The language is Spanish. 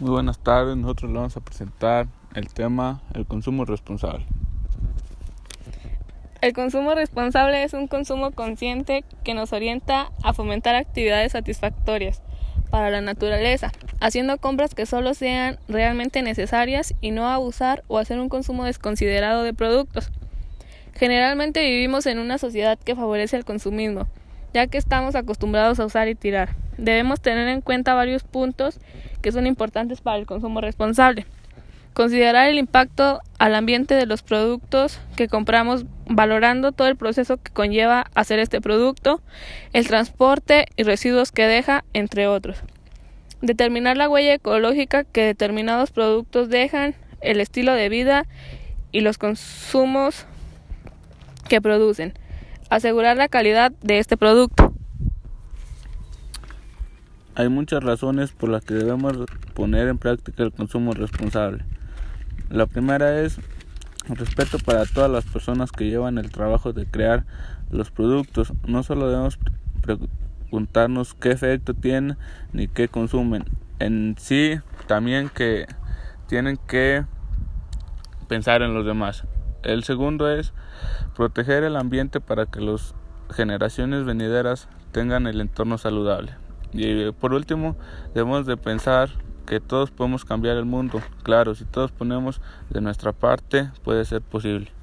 Muy buenas tardes, nosotros le vamos a presentar el tema el consumo responsable. El consumo responsable es un consumo consciente que nos orienta a fomentar actividades satisfactorias para la naturaleza, haciendo compras que solo sean realmente necesarias y no abusar o hacer un consumo desconsiderado de productos. Generalmente vivimos en una sociedad que favorece el consumismo, ya que estamos acostumbrados a usar y tirar. Debemos tener en cuenta varios puntos que son importantes para el consumo responsable. Considerar el impacto al ambiente de los productos que compramos, valorando todo el proceso que conlleva hacer este producto, el transporte y residuos que deja, entre otros. Determinar la huella ecológica que determinados productos dejan, el estilo de vida y los consumos que producen. Asegurar la calidad de este producto. Hay muchas razones por las que debemos poner en práctica el consumo responsable. La primera es respeto para todas las personas que llevan el trabajo de crear los productos. No solo debemos preguntarnos qué efecto tienen ni qué consumen. En sí, también que tienen que pensar en los demás. El segundo es proteger el ambiente para que las generaciones venideras tengan el entorno saludable. Y eh, por último, debemos de pensar que todos podemos cambiar el mundo. Claro, si todos ponemos de nuestra parte, puede ser posible.